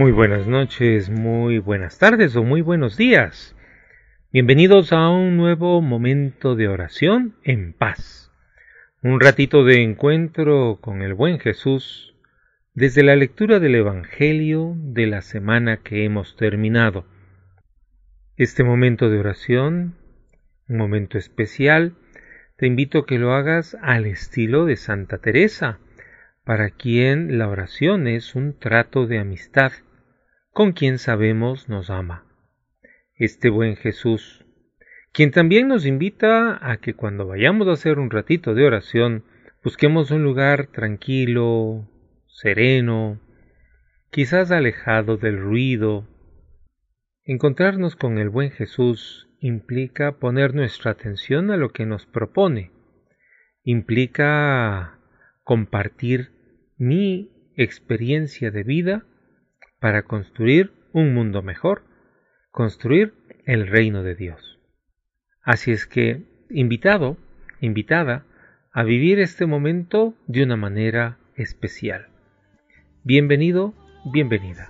Muy buenas noches, muy buenas tardes o muy buenos días. Bienvenidos a un nuevo momento de oración en paz. Un ratito de encuentro con el buen Jesús desde la lectura del Evangelio de la semana que hemos terminado. Este momento de oración, un momento especial, te invito a que lo hagas al estilo de Santa Teresa, para quien la oración es un trato de amistad con quien sabemos nos ama. Este buen Jesús, quien también nos invita a que cuando vayamos a hacer un ratito de oración, busquemos un lugar tranquilo, sereno, quizás alejado del ruido. Encontrarnos con el buen Jesús implica poner nuestra atención a lo que nos propone, implica compartir mi experiencia de vida para construir un mundo mejor, construir el reino de Dios. Así es que, invitado, invitada, a vivir este momento de una manera especial. Bienvenido, bienvenida.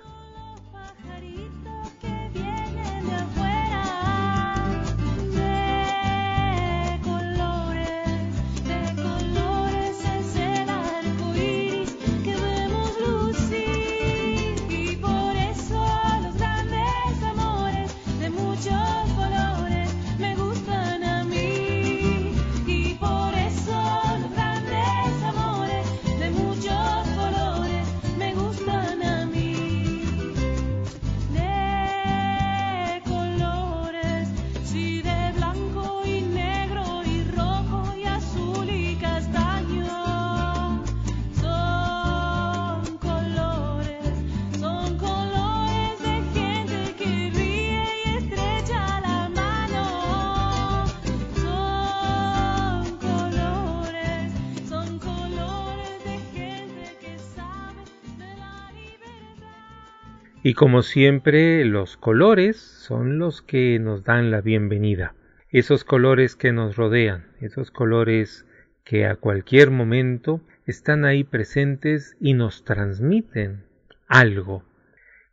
Y como siempre, los colores son los que nos dan la bienvenida. Esos colores que nos rodean, esos colores que a cualquier momento están ahí presentes y nos transmiten algo.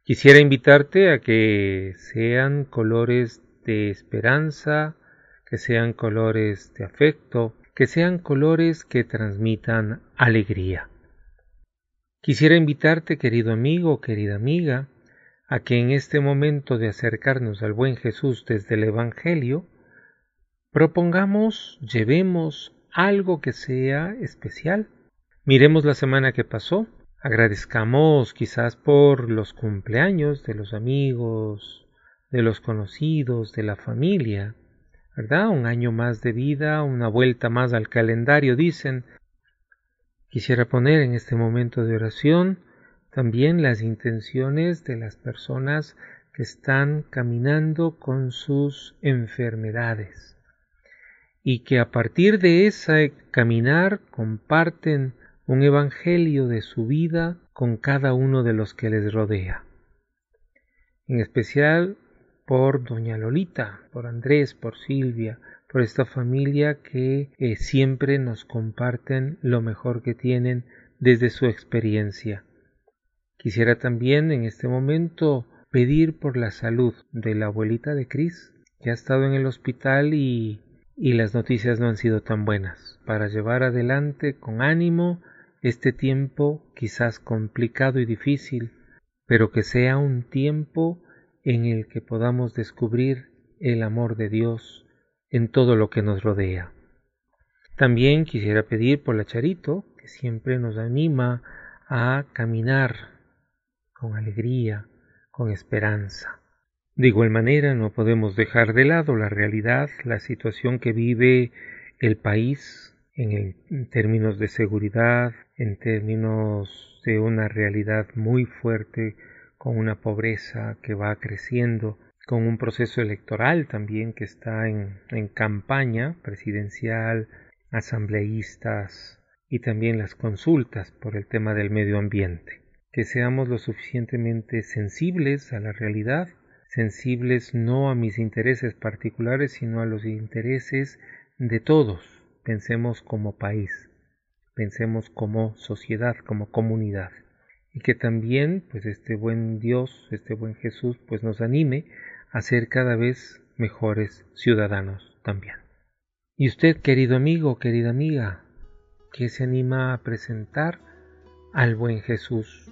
Quisiera invitarte a que sean colores de esperanza, que sean colores de afecto, que sean colores que transmitan alegría. Quisiera invitarte, querido amigo, querida amiga, a que en este momento de acercarnos al buen Jesús desde el Evangelio, propongamos, llevemos algo que sea especial. Miremos la semana que pasó, agradezcamos quizás por los cumpleaños de los amigos, de los conocidos, de la familia, ¿verdad? Un año más de vida, una vuelta más al calendario, dicen. Quisiera poner en este momento de oración también las intenciones de las personas que están caminando con sus enfermedades y que a partir de ese caminar comparten un evangelio de su vida con cada uno de los que les rodea. En especial por doña Lolita, por Andrés, por Silvia, por esta familia que eh, siempre nos comparten lo mejor que tienen desde su experiencia. Quisiera también en este momento pedir por la salud de la abuelita de Cris, que ha estado en el hospital y, y las noticias no han sido tan buenas, para llevar adelante con ánimo este tiempo quizás complicado y difícil, pero que sea un tiempo en el que podamos descubrir el amor de Dios en todo lo que nos rodea. También quisiera pedir por la Charito, que siempre nos anima a caminar con alegría, con esperanza. De igual manera, no podemos dejar de lado la realidad, la situación que vive el país en, términos de seguridad, en términos de una realidad muy fuerte, con una pobreza que va creciendo, con un proceso electoral también que está en, en campaña presidencial, asambleístas y también las consultas por el tema del medio ambiente que seamos lo suficientemente sensibles a la realidad, sensibles no a mis intereses particulares, sino a los intereses de todos. Pensemos como país, pensemos como sociedad, como comunidad. y que también pues este buen Dios, este buen Jesús pues nos anime a ser cada vez mejores ciudadanos también. Y usted, querido amigo, querida amiga, que se anima a presentar al buen Jesús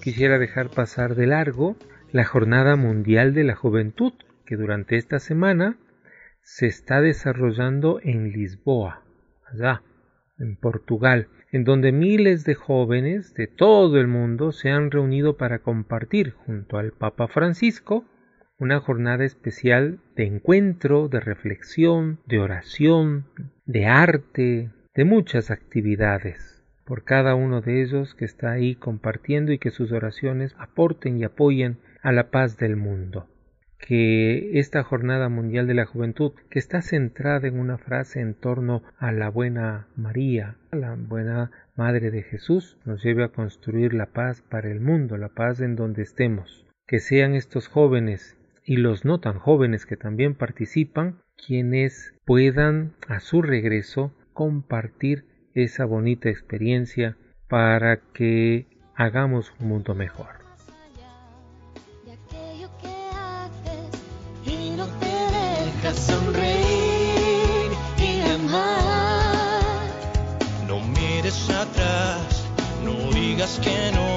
quisiera dejar pasar de largo la Jornada Mundial de la Juventud, que durante esta semana se está desarrollando en Lisboa, allá, en Portugal, en donde miles de jóvenes de todo el mundo se han reunido para compartir junto al Papa Francisco una jornada especial de encuentro, de reflexión, de oración, de arte, de muchas actividades por cada uno de ellos que está ahí compartiendo y que sus oraciones aporten y apoyen a la paz del mundo. Que esta Jornada Mundial de la Juventud, que está centrada en una frase en torno a la buena María, a la buena Madre de Jesús, nos lleve a construir la paz para el mundo, la paz en donde estemos. Que sean estos jóvenes y los no tan jóvenes que también participan quienes puedan a su regreso compartir esa bonita experiencia para que hagamos un mundo mejor. sonreír y amar. No mires atrás, no digas que no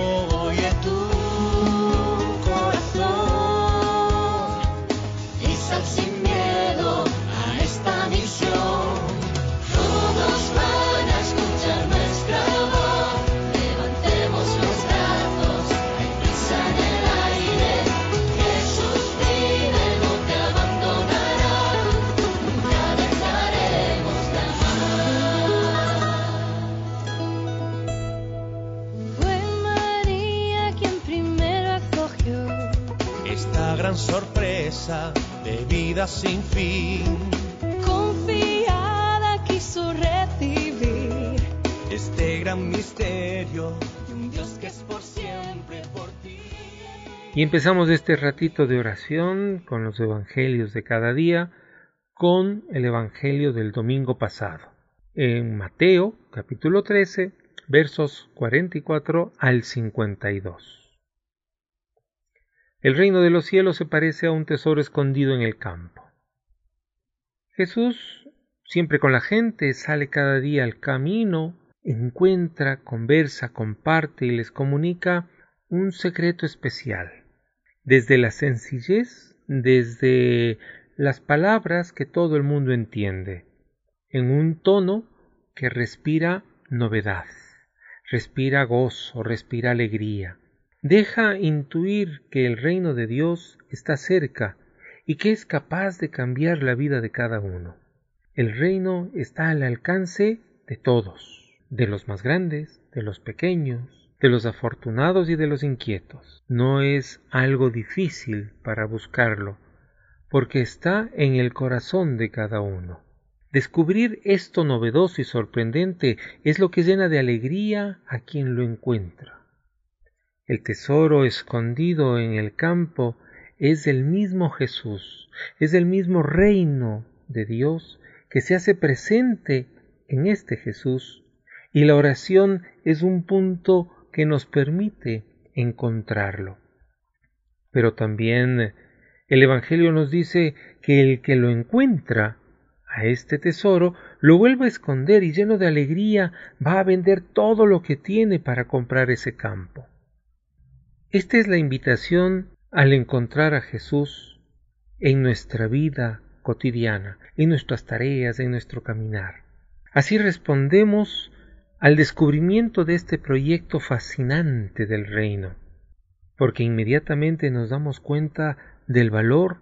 sin fin. Confiada quiso recibir este gran misterio de un Dios que es por siempre por ti. Y empezamos este ratito de oración con los evangelios de cada día, con el evangelio del domingo pasado. En Mateo, capítulo 13, versos 44 al 52. El reino de los cielos se parece a un tesoro escondido en el campo. Jesús, siempre con la gente, sale cada día al camino, encuentra, conversa, comparte y les comunica un secreto especial. Desde la sencillez, desde las palabras que todo el mundo entiende, en un tono que respira novedad, respira gozo, respira alegría. Deja intuir que el reino de Dios está cerca y que es capaz de cambiar la vida de cada uno. El reino está al alcance de todos, de los más grandes, de los pequeños, de los afortunados y de los inquietos. No es algo difícil para buscarlo, porque está en el corazón de cada uno. Descubrir esto novedoso y sorprendente es lo que llena de alegría a quien lo encuentra. El tesoro escondido en el campo es el mismo Jesús, es el mismo reino de Dios que se hace presente en este Jesús y la oración es un punto que nos permite encontrarlo. Pero también el Evangelio nos dice que el que lo encuentra a este tesoro lo vuelve a esconder y lleno de alegría va a vender todo lo que tiene para comprar ese campo. Esta es la invitación al encontrar a Jesús en nuestra vida cotidiana, en nuestras tareas, en nuestro caminar. Así respondemos al descubrimiento de este proyecto fascinante del reino, porque inmediatamente nos damos cuenta del valor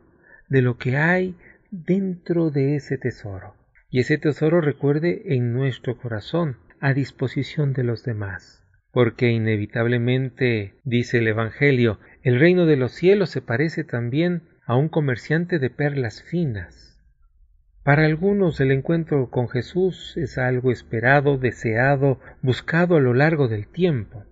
de lo que hay dentro de ese tesoro. Y ese tesoro recuerde en nuestro corazón, a disposición de los demás. Porque inevitablemente, dice el Evangelio, el reino de los cielos se parece también a un comerciante de perlas finas para algunos el encuentro con Jesús es algo esperado, deseado, buscado a lo largo del tiempo.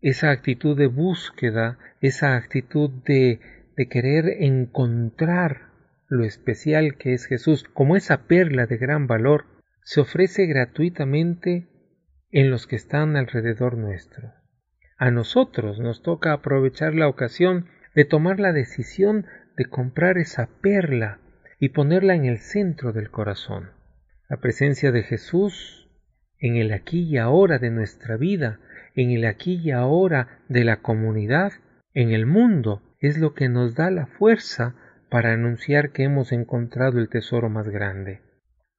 Esa actitud de búsqueda, esa actitud de, de querer encontrar lo especial que es Jesús, como esa perla de gran valor, se ofrece gratuitamente en los que están alrededor nuestro. A nosotros nos toca aprovechar la ocasión de tomar la decisión de comprar esa perla y ponerla en el centro del corazón. La presencia de Jesús en el aquí y ahora de nuestra vida, en el aquí y ahora de la comunidad, en el mundo, es lo que nos da la fuerza para anunciar que hemos encontrado el tesoro más grande.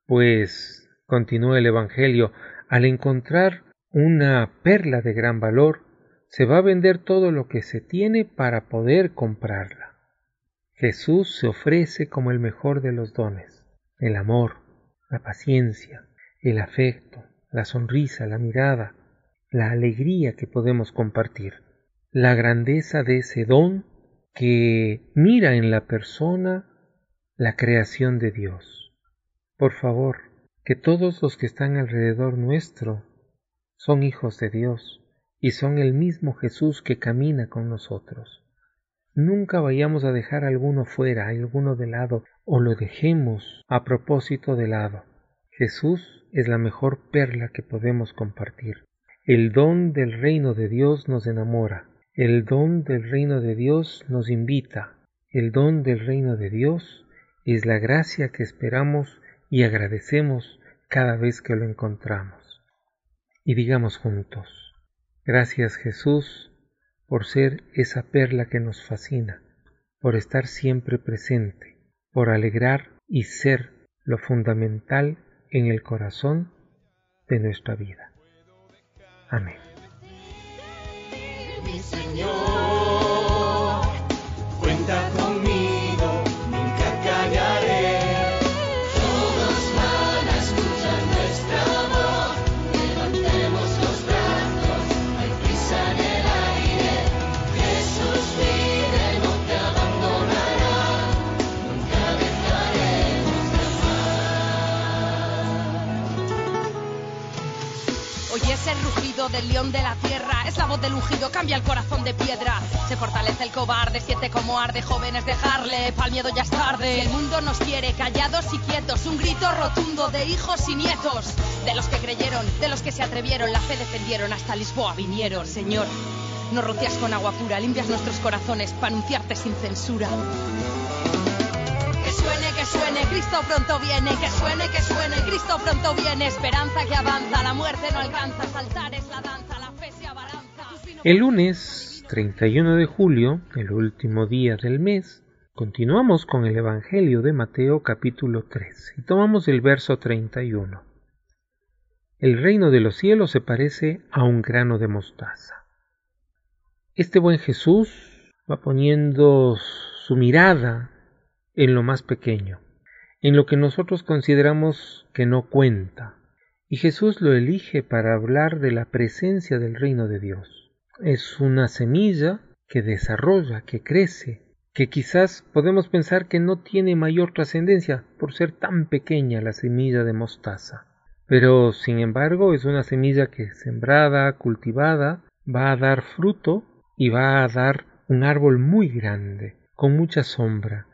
Pues, continúa el Evangelio, al encontrar una perla de gran valor, se va a vender todo lo que se tiene para poder comprarla. Jesús se ofrece como el mejor de los dones, el amor, la paciencia, el afecto, la sonrisa, la mirada, la alegría que podemos compartir, la grandeza de ese don que mira en la persona la creación de Dios. Por favor, que todos los que están alrededor nuestro son hijos de Dios y son el mismo Jesús que camina con nosotros. Nunca vayamos a dejar alguno fuera, alguno de lado, o lo dejemos a propósito de lado. Jesús es la mejor perla que podemos compartir. El don del reino de Dios nos enamora. El don del reino de Dios nos invita. El don del reino de Dios es la gracia que esperamos y agradecemos cada vez que lo encontramos. Y digamos juntos, gracias Jesús por ser esa perla que nos fascina, por estar siempre presente, por alegrar y ser lo fundamental en el corazón de nuestra vida. Amén. Del león de la tierra. Es la voz del ungido, cambia el corazón de piedra. Se fortalece el cobarde, siente como arde. Jóvenes, dejarle, pa'l miedo ya es tarde. el mundo nos quiere callados y quietos. Un grito rotundo de hijos y nietos. De los que creyeron, de los que se atrevieron, la fe defendieron, hasta Lisboa vinieron. Señor, nos rocias con agua pura, limpias nuestros corazones para anunciarte sin censura suene, que suene, Cristo pronto viene, que suene, que suene, Cristo pronto viene, esperanza que avanza, la muerte no alcanza, saltar es la danza, la fe se abalanza. El lunes 31 de julio, el último día del mes, continuamos con el Evangelio de Mateo capítulo 3 y tomamos el verso 31. El reino de los cielos se parece a un grano de mostaza. Este buen Jesús va poniendo su mirada en lo más pequeño, en lo que nosotros consideramos que no cuenta. Y Jesús lo elige para hablar de la presencia del reino de Dios. Es una semilla que desarrolla, que crece, que quizás podemos pensar que no tiene mayor trascendencia por ser tan pequeña la semilla de mostaza. Pero, sin embargo, es una semilla que sembrada, cultivada, va a dar fruto y va a dar un árbol muy grande, con mucha sombra,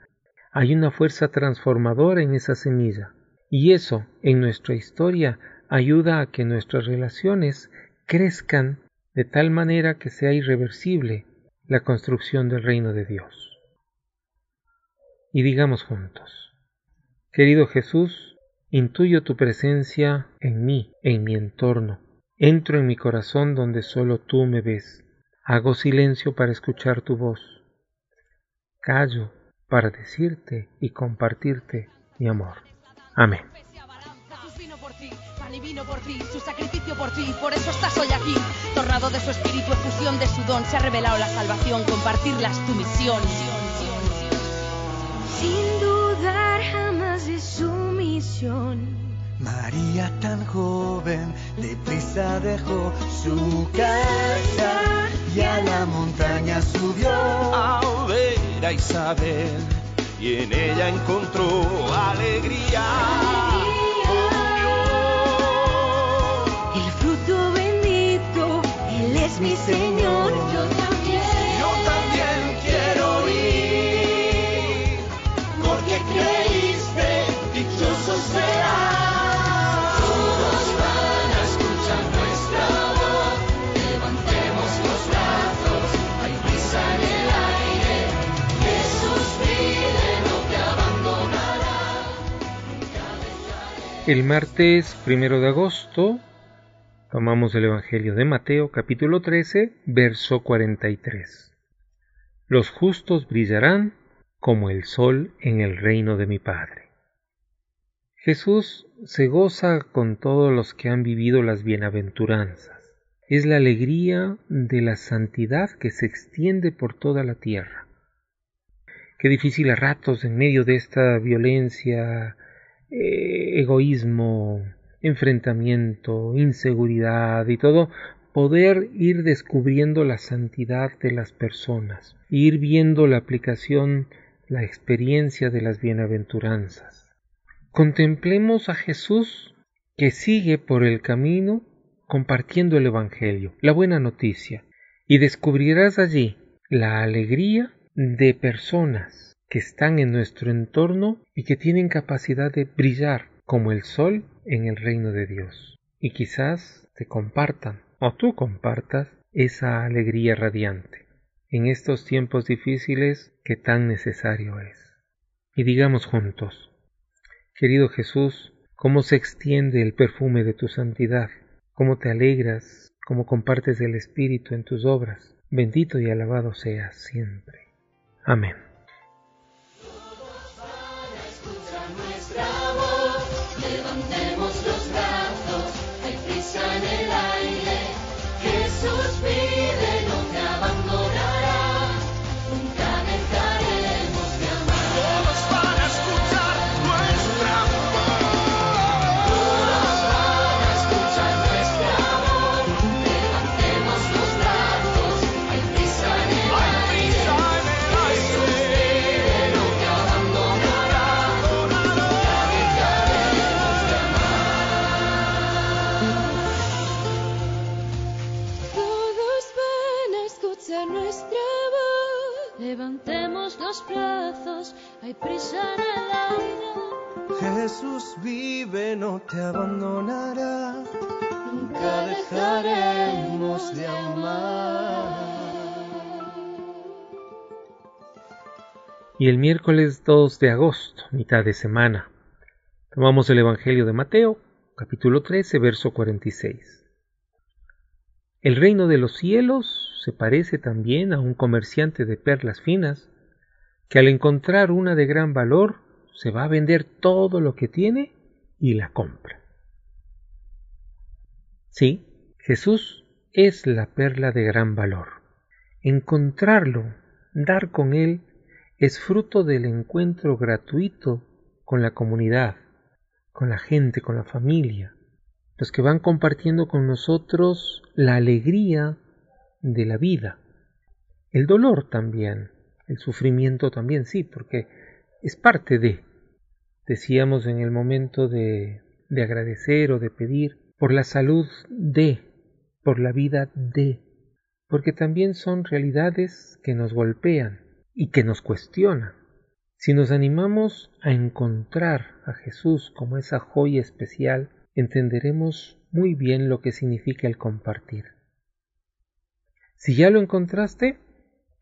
hay una fuerza transformadora en esa semilla. Y eso, en nuestra historia, ayuda a que nuestras relaciones crezcan de tal manera que sea irreversible la construcción del reino de Dios. Y digamos juntos, querido Jesús, Intuyo tu presencia en mí, en mi entorno. Entro en mi corazón donde solo tú me ves. Hago silencio para escuchar tu voz. Callo para decirte y compartirte mi amor. Amén. vino por ti, su sacrificio por ti, por eso estás hoy aquí. Tornado de su espíritu, efusión de su don, se ha revelado la salvación, compartirla es tu misión. Sin dudar jamás de su misión. María tan joven, deprisa dejó su casa y a la montaña subió a ver a Isabel y en ella encontró alegría. El fruto bendito, Él es mi Señor. Yo El martes primero de agosto tomamos el Evangelio de Mateo capítulo 13 verso 43. Los justos brillarán como el sol en el reino de mi Padre. Jesús se goza con todos los que han vivido las bienaventuranzas. Es la alegría de la santidad que se extiende por toda la tierra. Qué difícil a ratos en medio de esta violencia, eh, egoísmo, enfrentamiento, inseguridad y todo, poder ir descubriendo la santidad de las personas, ir viendo la aplicación, la experiencia de las bienaventuranzas. Contemplemos a Jesús que sigue por el camino compartiendo el Evangelio, la buena noticia, y descubrirás allí la alegría de personas que están en nuestro entorno y que tienen capacidad de brillar como el sol en el reino de Dios. Y quizás te compartan o tú compartas esa alegría radiante en estos tiempos difíciles que tan necesario es. Y digamos juntos, querido Jesús, cómo se extiende el perfume de tu santidad, cómo te alegras, cómo compartes el Espíritu en tus obras. Bendito y alabado seas siempre. Amén. Levantemos los brazos, hay prisa en el los brazos, hay prisa en el aire. Jesús vive, no te abandonará. Nunca dejaremos de amar. Y el miércoles 2 de agosto, mitad de semana, tomamos el Evangelio de Mateo, capítulo 13, verso 46. El reino de los cielos se parece también a un comerciante de perlas finas, que al encontrar una de gran valor se va a vender todo lo que tiene y la compra. Sí, Jesús es la perla de gran valor. Encontrarlo, dar con él, es fruto del encuentro gratuito con la comunidad, con la gente, con la familia, los que van compartiendo con nosotros la alegría de la vida, el dolor también, el sufrimiento también, sí, porque es parte de, decíamos en el momento de, de agradecer o de pedir, por la salud de, por la vida de, porque también son realidades que nos golpean y que nos cuestionan. Si nos animamos a encontrar a Jesús como esa joya especial, entenderemos muy bien lo que significa el compartir. Si ya lo encontraste,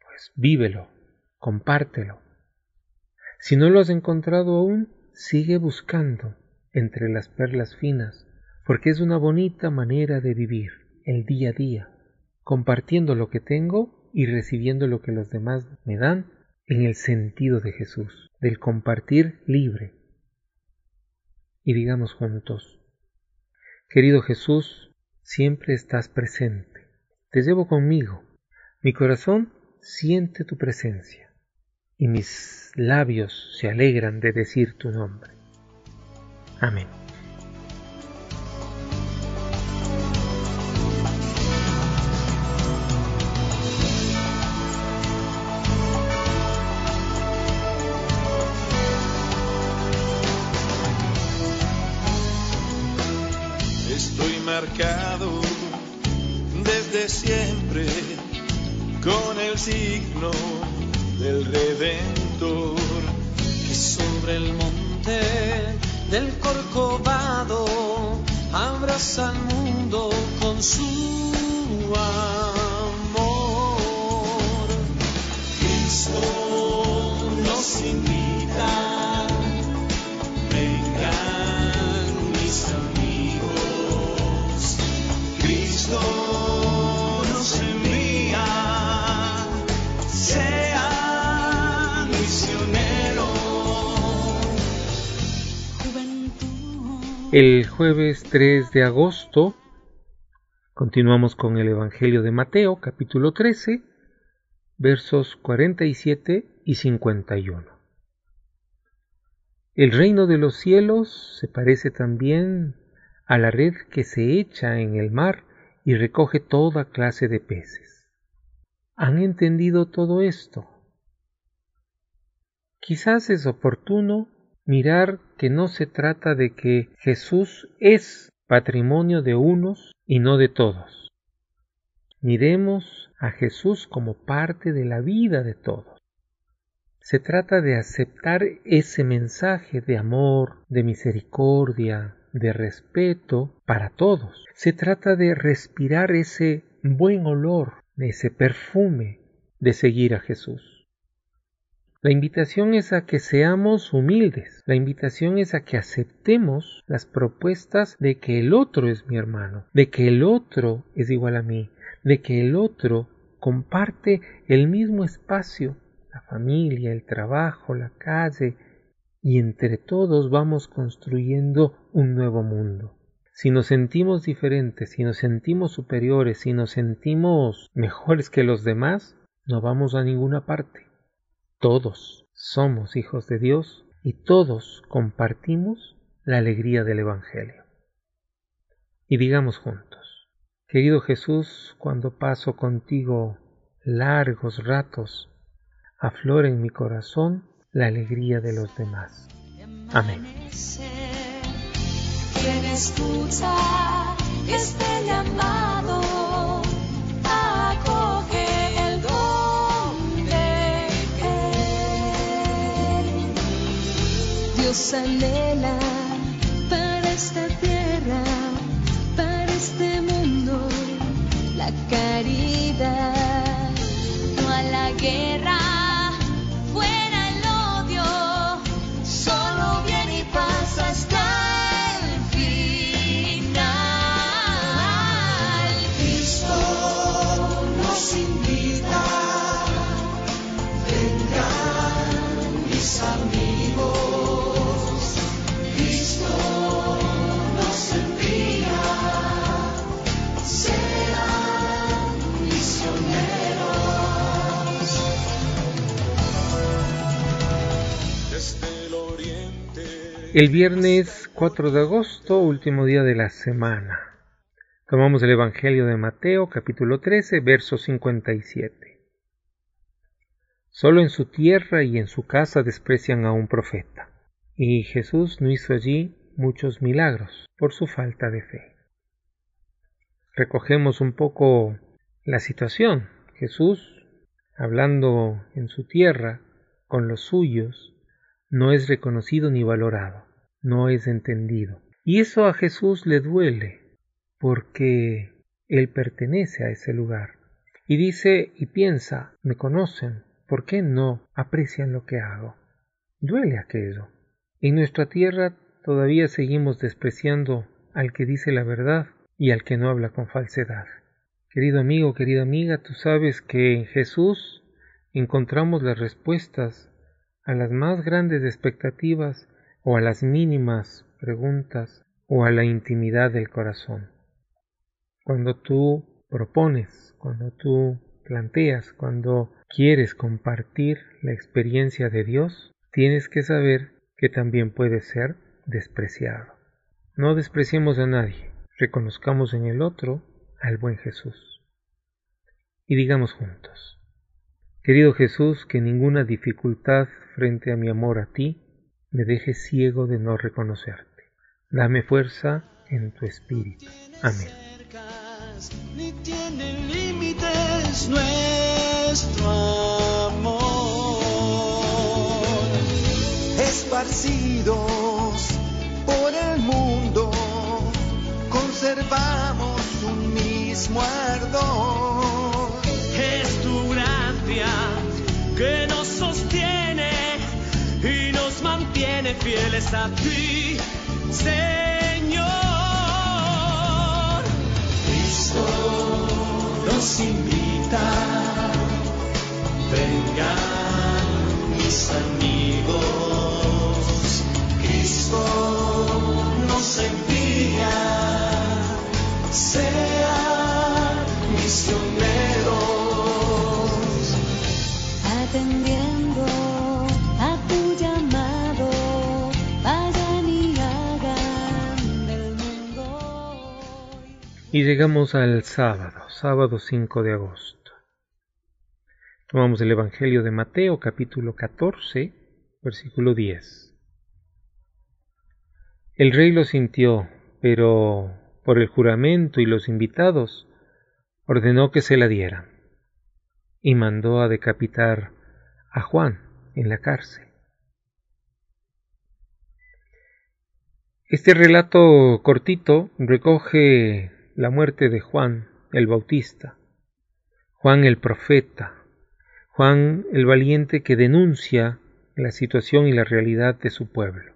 pues vívelo, compártelo. Si no lo has encontrado aún, sigue buscando, entre las perlas finas, porque es una bonita manera de vivir el día a día, compartiendo lo que tengo y recibiendo lo que los demás me dan en el sentido de Jesús, del compartir libre. Y digamos juntos, querido Jesús, siempre estás presente, te llevo conmigo, mi corazón siente tu presencia y mis labios se alegran de decir tu nombre. Amén. Estoy marcado desde siempre con el signo del Redentor que sobre el monte del Corcovado abraza al mundo con su amor. El jueves 3 de agosto continuamos con el Evangelio de Mateo, capítulo 13, versos 47 y 51. El reino de los cielos se parece también a la red que se echa en el mar y recoge toda clase de peces. ¿Han entendido todo esto? Quizás es oportuno mirar que no se trata de que Jesús es patrimonio de unos y no de todos. Miremos a Jesús como parte de la vida de todos. Se trata de aceptar ese mensaje de amor, de misericordia, de respeto para todos. Se trata de respirar ese buen olor, ese perfume de seguir a Jesús. La invitación es a que seamos humildes, la invitación es a que aceptemos las propuestas de que el otro es mi hermano, de que el otro es igual a mí, de que el otro comparte el mismo espacio, la familia, el trabajo, la calle, y entre todos vamos construyendo un nuevo mundo. Si nos sentimos diferentes, si nos sentimos superiores, si nos sentimos mejores que los demás, no vamos a ninguna parte. Todos somos hijos de Dios y todos compartimos la alegría del Evangelio. Y digamos juntos, querido Jesús, cuando paso contigo largos ratos, aflora en mi corazón la alegría de los demás. Amén. Quien escucha este llamado Dios anhela El viernes 4 de agosto, último día de la semana. Tomamos el Evangelio de Mateo, capítulo 13, verso 57. Solo en su tierra y en su casa desprecian a un profeta. Y Jesús no hizo allí muchos milagros por su falta de fe. Recogemos un poco la situación. Jesús, hablando en su tierra, con los suyos, no es reconocido ni valorado, no es entendido. Y eso a Jesús le duele, porque Él pertenece a ese lugar. Y dice y piensa, me conocen, ¿por qué no aprecian lo que hago? Duele aquello. En nuestra tierra todavía seguimos despreciando al que dice la verdad y al que no habla con falsedad. Querido amigo, querida amiga, tú sabes que en Jesús encontramos las respuestas a las más grandes expectativas o a las mínimas preguntas o a la intimidad del corazón. Cuando tú propones, cuando tú planteas, cuando quieres compartir la experiencia de Dios, tienes que saber que también puede ser despreciado. No despreciemos a nadie, reconozcamos en el otro al buen Jesús. Y digamos juntos, querido Jesús, que ninguna dificultad frente a mi amor a ti me deje ciego de no reconocerte. Dame fuerza en tu espíritu. Amén. Ni tiene límites nuestro amor. Esparcidos por el mundo, conservamos un mismo ardor. Es tu gracia que nos mantiene fieles a ti, Señor. Cristo nos invita, vengan mis amigos. Cristo Y llegamos al sábado, sábado 5 de agosto. Tomamos el Evangelio de Mateo capítulo 14, versículo 10. El rey lo sintió, pero por el juramento y los invitados ordenó que se la dieran y mandó a decapitar a Juan en la cárcel. Este relato cortito recoge la muerte de Juan el Bautista, Juan el profeta, Juan el valiente que denuncia la situación y la realidad de su pueblo.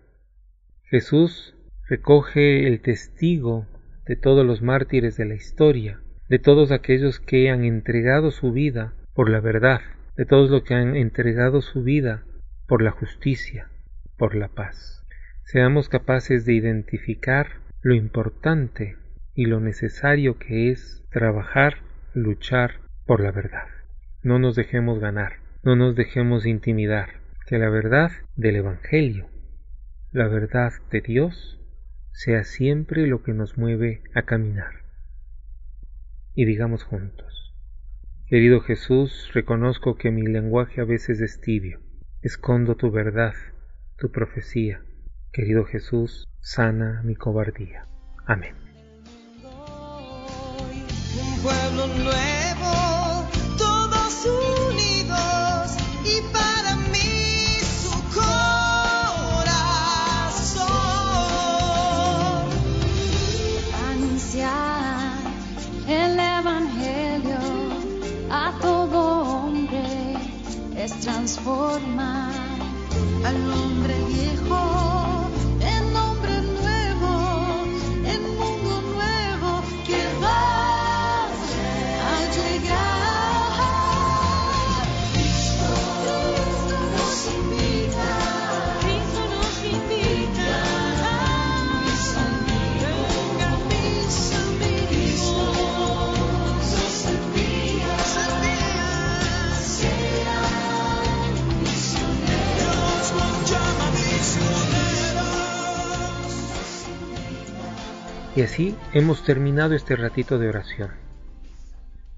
Jesús recoge el testigo de todos los mártires de la historia, de todos aquellos que han entregado su vida por la verdad, de todos los que han entregado su vida por la justicia, por la paz. Seamos capaces de identificar lo importante y lo necesario que es trabajar, luchar por la verdad. No nos dejemos ganar, no nos dejemos intimidar, que la verdad del Evangelio, la verdad de Dios, sea siempre lo que nos mueve a caminar. Y digamos juntos, querido Jesús, reconozco que mi lenguaje a veces es tibio, escondo tu verdad, tu profecía. Querido Jesús, sana mi cobardía. Amén. Pueblo nuevo, Y así hemos terminado este ratito de oración.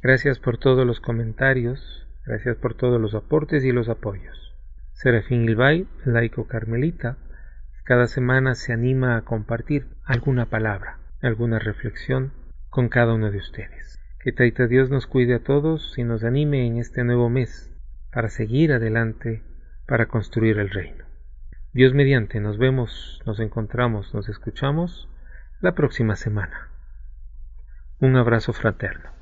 Gracias por todos los comentarios, gracias por todos los aportes y los apoyos. Serafín Ilbay, laico carmelita, cada semana se anima a compartir alguna palabra, alguna reflexión con cada uno de ustedes. Que Taita Dios nos cuide a todos y nos anime en este nuevo mes para seguir adelante, para construir el reino. Dios mediante, nos vemos, nos encontramos, nos escuchamos la próxima semana. Un abrazo fraterno.